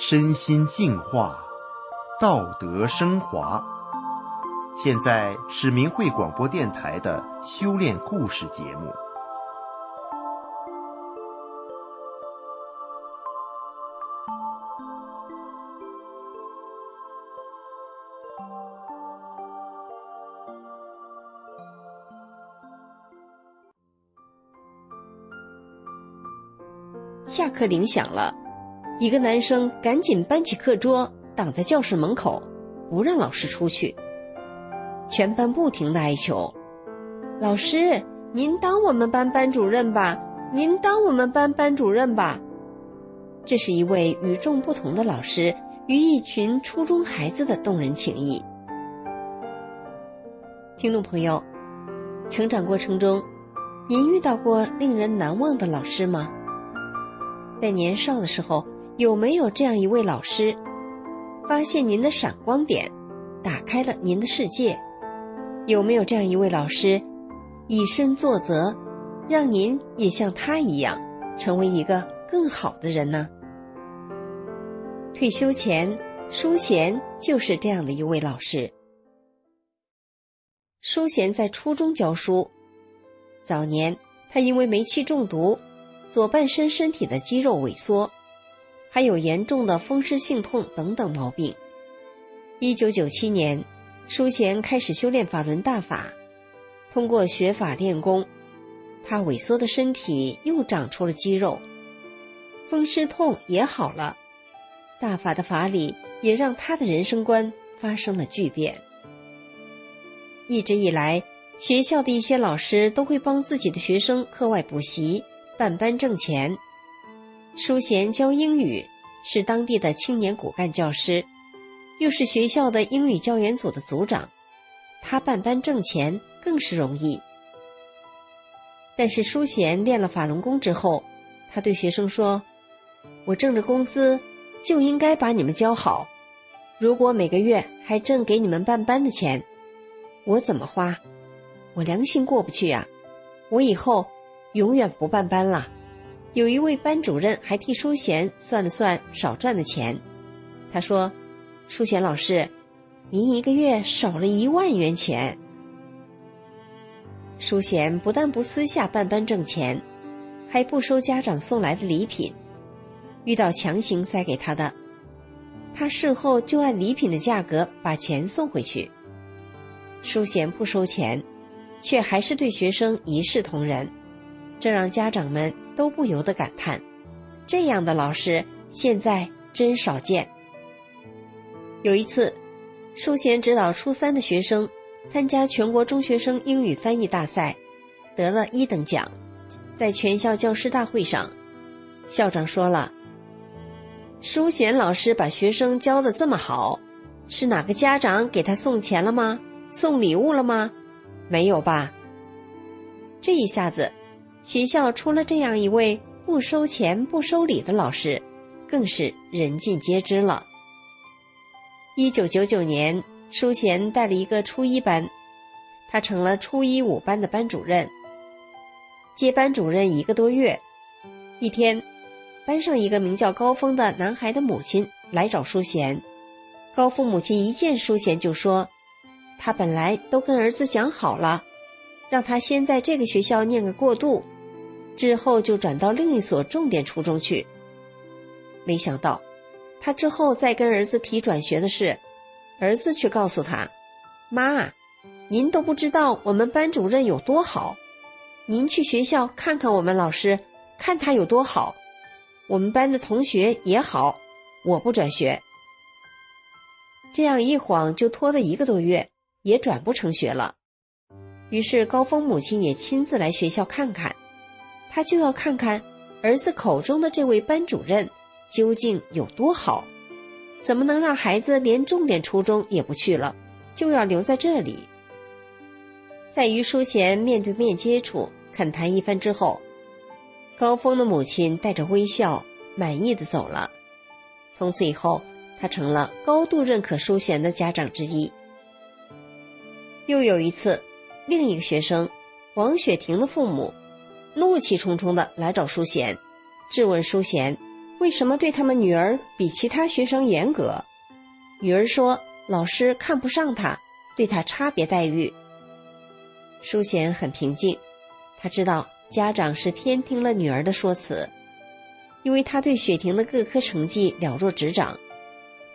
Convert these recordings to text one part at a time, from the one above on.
身心净化，道德升华。现在是明慧广播电台的修炼故事节目。下课铃响了，一个男生赶紧搬起课桌，挡在教室门口，不让老师出去。全班不停的哀求：“老师，您当我们班班主任吧，您当我们班班主任吧。”这是一位与众不同的老师与一群初中孩子的动人情谊。听众朋友，成长过程中，您遇到过令人难忘的老师吗？在年少的时候，有没有这样一位老师，发现您的闪光点，打开了您的世界？有没有这样一位老师，以身作则，让您也像他一样，成为一个更好的人呢？退休前，淑贤就是这样的一位老师。淑贤在初中教书，早年他因为煤气中毒。左半身身体的肌肉萎缩，还有严重的风湿性痛等等毛病。一九九七年，淑贤开始修炼法轮大法，通过学法练功，他萎缩的身体又长出了肌肉，风湿痛也好了。大法的法理也让他的人生观发生了巨变。一直以来，学校的一些老师都会帮自己的学生课外补习。办班挣钱，淑贤教英语，是当地的青年骨干教师，又是学校的英语教研组的组长，他办班挣钱更是容易。但是淑贤练了法轮功之后，他对学生说：“我挣着工资，就应该把你们教好。如果每个月还挣给你们办班的钱，我怎么花？我良心过不去呀！我以后。”永远不办班了。有一位班主任还替淑贤算了算少赚的钱，他说：“淑贤老师，您一个月少了一万元钱。”淑贤不但不私下办班挣钱，还不收家长送来的礼品，遇到强行塞给他的，他事后就按礼品的价格把钱送回去。淑贤不收钱，却还是对学生一视同仁。这让家长们都不由得感叹：这样的老师现在真少见。有一次，淑贤指导初三的学生参加全国中学生英语翻译大赛，得了一等奖。在全校教师大会上，校长说了：“淑贤老师把学生教的这么好，是哪个家长给他送钱了吗？送礼物了吗？没有吧？”这一下子。学校出了这样一位不收钱不收礼的老师，更是人尽皆知了。一九九九年，淑贤带了一个初一班，他成了初一五班的班主任。接班主任一个多月，一天，班上一个名叫高峰的男孩的母亲来找淑贤。高峰母亲一见淑贤就说：“他本来都跟儿子讲好了，让他先在这个学校念个过渡。”之后就转到另一所重点初中去。没想到，他之后再跟儿子提转学的事，儿子却告诉他：“妈，您都不知道我们班主任有多好，您去学校看看我们老师，看他有多好。我们班的同学也好，我不转学。”这样一晃就拖了一个多月，也转不成学了。于是高峰母亲也亲自来学校看看。他就要看看儿子口中的这位班主任究竟有多好，怎么能让孩子连重点初中也不去了，就要留在这里？在于淑贤面对面接触恳谈一番之后，高峰的母亲带着微笑，满意的走了。从此以后，他成了高度认可淑贤的家长之一。又有一次，另一个学生王雪婷的父母。怒气冲冲的来找淑贤，质问淑贤：“为什么对他们女儿比其他学生严格？女儿说老师看不上她，对她差别待遇。淑贤很平静，他知道家长是偏听了女儿的说辞，因为他对雪婷的各科成绩了若指掌。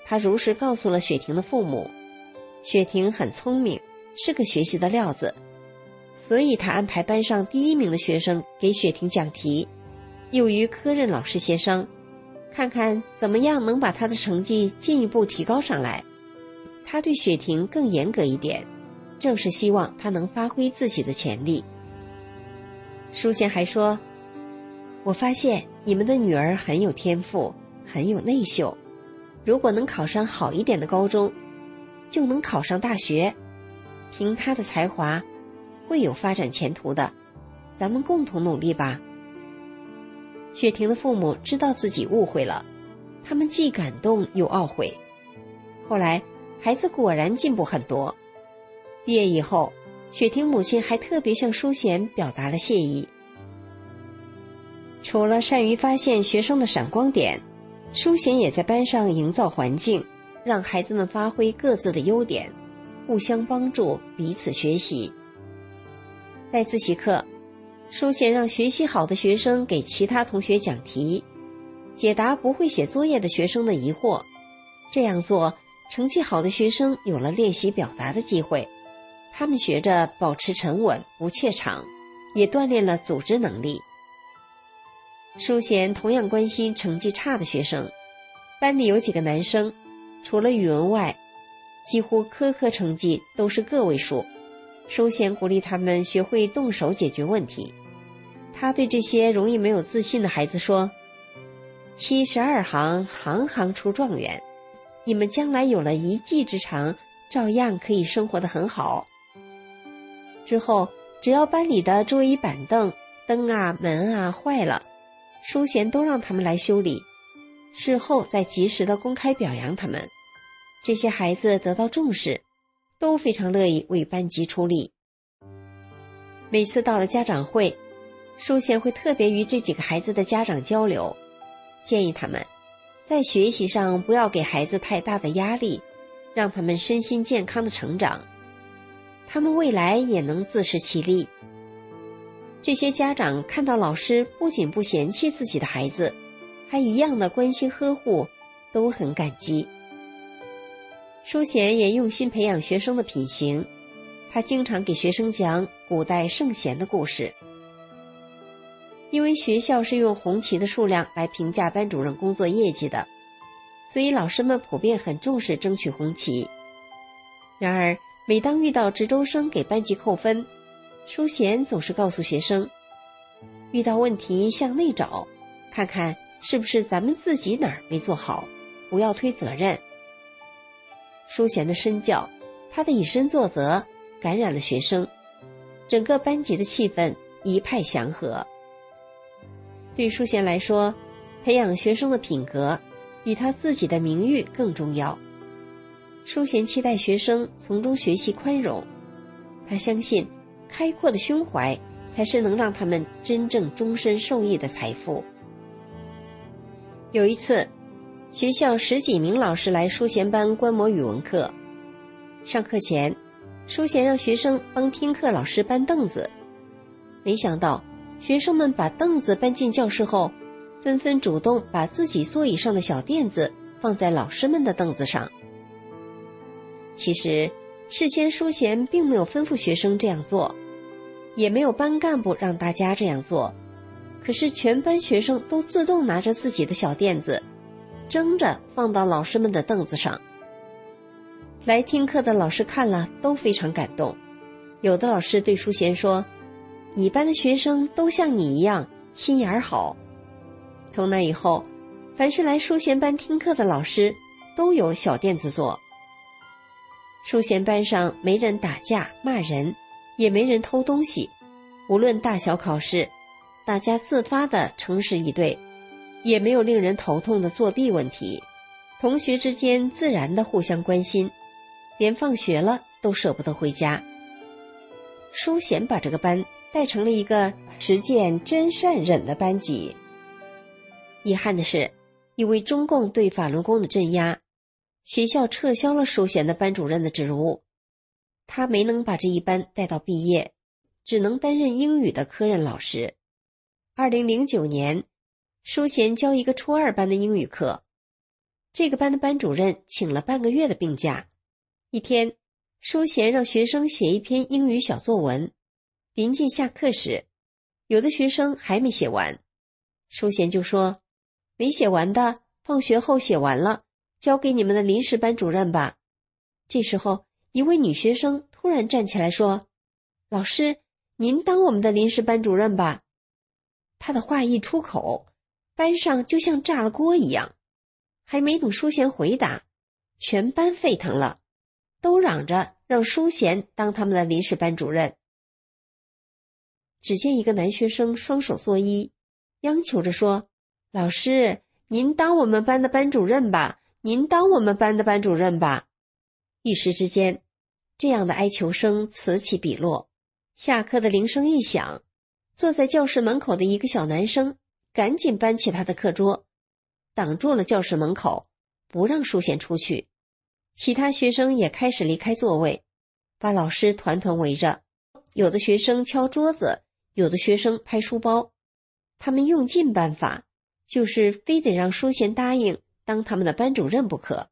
他如实告诉了雪婷的父母，雪婷很聪明，是个学习的料子，所以他安排班上第一名的学生给雪婷讲题，又与科任老师协商，看看怎么样能把他的成绩进一步提高上来。他对雪婷更严格一点。正是希望他能发挥自己的潜力。书贤还说：“我发现你们的女儿很有天赋，很有内秀。如果能考上好一点的高中，就能考上大学。凭她的才华，会有发展前途的。咱们共同努力吧。”雪婷的父母知道自己误会了，他们既感动又懊悔。后来，孩子果然进步很多。毕业以后，雪婷母亲还特别向淑贤表达了谢意。除了善于发现学生的闪光点，淑贤也在班上营造环境，让孩子们发挥各自的优点，互相帮助，彼此学习。在自习课，淑贤让学习好的学生给其他同学讲题，解答不会写作业的学生的疑惑。这样做，成绩好的学生有了练习表达的机会。他们学着保持沉稳，不怯场，也锻炼了组织能力。淑贤同样关心成绩差的学生，班里有几个男生，除了语文外，几乎科科成绩都是个位数。淑贤鼓励他们学会动手解决问题。他对这些容易没有自信的孩子说：“七十二行，行行出状元。你们将来有了一技之长，照样可以生活的很好。”之后，只要班里的桌椅板凳、灯啊、门啊坏了，淑贤都让他们来修理，事后再及时的公开表扬他们。这些孩子得到重视，都非常乐意为班级出力。每次到了家长会，淑贤会特别与这几个孩子的家长交流，建议他们在学习上不要给孩子太大的压力，让他们身心健康的成长。他们未来也能自食其力。这些家长看到老师不仅不嫌弃自己的孩子，还一样的关心呵护，都很感激。淑贤也用心培养学生的品行，他经常给学生讲古代圣贤的故事。因为学校是用红旗的数量来评价班主任工作业绩的，所以老师们普遍很重视争取红旗。然而，每当遇到值周生给班级扣分，淑贤总是告诉学生：“遇到问题向内找，看看是不是咱们自己哪儿没做好，不要推责任。”淑贤的身教，他的以身作则，感染了学生，整个班级的气氛一派祥和。对淑贤来说，培养学生的品格，比他自己的名誉更重要。淑贤期待学生从中学习宽容，他相信，开阔的胸怀才是能让他们真正终身受益的财富。有一次，学校十几名老师来淑贤班观摩语文课，上课前，淑贤让学生帮听课老师搬凳子，没想到学生们把凳子搬进教室后，纷纷主动把自己座椅上的小垫子放在老师们的凳子上。其实，事先淑贤并没有吩咐学生这样做，也没有班干部让大家这样做。可是，全班学生都自动拿着自己的小垫子，争着放到老师们的凳子上。来听课的老师看了都非常感动，有的老师对淑贤说：“你班的学生都像你一样心眼儿好。”从那以后，凡是来淑贤班听课的老师都有小垫子坐。淑贤班上没人打架骂人，也没人偷东西。无论大小考试，大家自发的诚实以对，也没有令人头痛的作弊问题。同学之间自然的互相关心，连放学了都舍不得回家。淑贤把这个班带成了一个实践真善忍的班级。遗憾的是，因为中共对法轮功的镇压，学校撤销了淑贤的班主任的职务，他没能把这一班带到毕业，只能担任英语的科任老师。二零零九年，淑贤教一个初二班的英语课，这个班的班主任请了半个月的病假。一天，淑贤让学生写一篇英语小作文，临近下课时。有的学生还没写完，淑贤就说：“没写完的，放学后写完了，交给你们的临时班主任吧。”这时候，一位女学生突然站起来说：“老师，您当我们的临时班主任吧。”她的话一出口，班上就像炸了锅一样，还没等淑贤回答，全班沸腾了，都嚷着让淑贤当他们的临时班主任。只见一个男学生双手作揖，央求着说：“老师，您当我们班的班主任吧！您当我们班的班主任吧！”一时之间，这样的哀求声此起彼落。下课的铃声一响，坐在教室门口的一个小男生赶紧搬起他的课桌，挡住了教室门口，不让淑贤出去。其他学生也开始离开座位，把老师团团围着。有的学生敲桌子。有的学生拍书包，他们用尽办法，就是非得让淑贤答应当他们的班主任不可。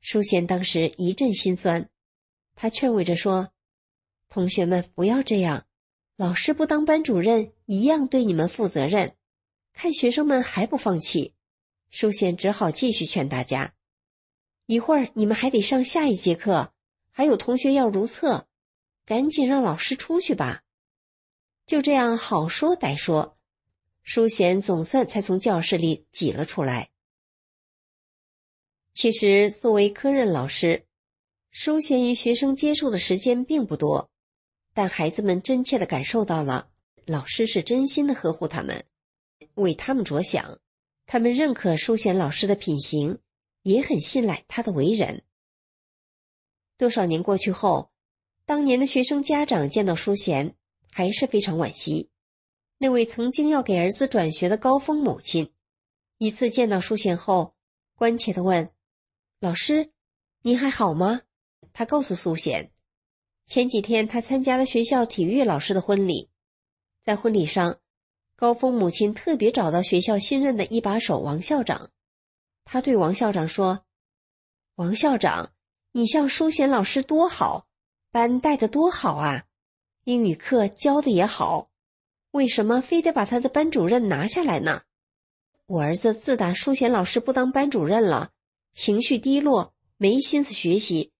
淑贤当时一阵心酸，他劝慰着说：“同学们不要这样，老师不当班主任一样对你们负责任。”看学生们还不放弃，淑贤只好继续劝大家：“一会儿你们还得上下一节课，还有同学要如厕，赶紧让老师出去吧。”就这样好说歹说，淑贤总算才从教室里挤了出来。其实，作为科任老师，淑贤与学生接触的时间并不多，但孩子们真切的感受到了老师是真心的呵护他们，为他们着想。他们认可淑贤老师的品行，也很信赖他的为人。多少年过去后，当年的学生家长见到淑贤。还是非常惋惜，那位曾经要给儿子转学的高峰母亲，一次见到淑贤后，关切的问：“老师，您还好吗？”他告诉苏贤，前几天他参加了学校体育老师的婚礼，在婚礼上，高峰母亲特别找到学校新任的一把手王校长，他对王校长说：“王校长，你像淑贤老师多好，班带的多好啊。”英语课教的也好，为什么非得把他的班主任拿下来呢？我儿子自打淑贤老师不当班主任了，情绪低落，没心思学习，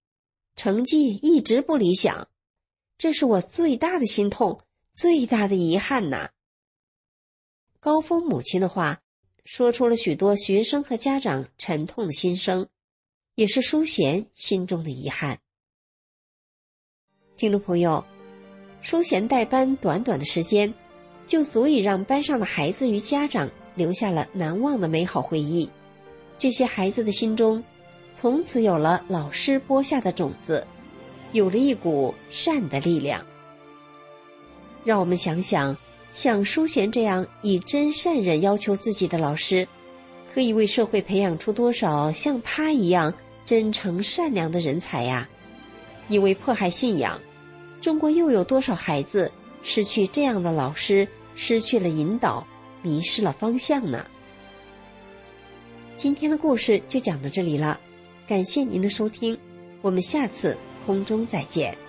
成绩一直不理想，这是我最大的心痛，最大的遗憾呐。高峰母亲的话，说出了许多学生和家长沉痛的心声，也是淑贤心中的遗憾。听众朋友。淑贤带班短短的时间，就足以让班上的孩子与家长留下了难忘的美好回忆。这些孩子的心中，从此有了老师播下的种子，有了一股善的力量。让我们想想，像淑贤这样以真善忍要求自己的老师，可以为社会培养出多少像他一样真诚善良的人才呀？因为迫害信仰。中国又有多少孩子失去这样的老师，失去了引导，迷失了方向呢？今天的故事就讲到这里了，感谢您的收听，我们下次空中再见。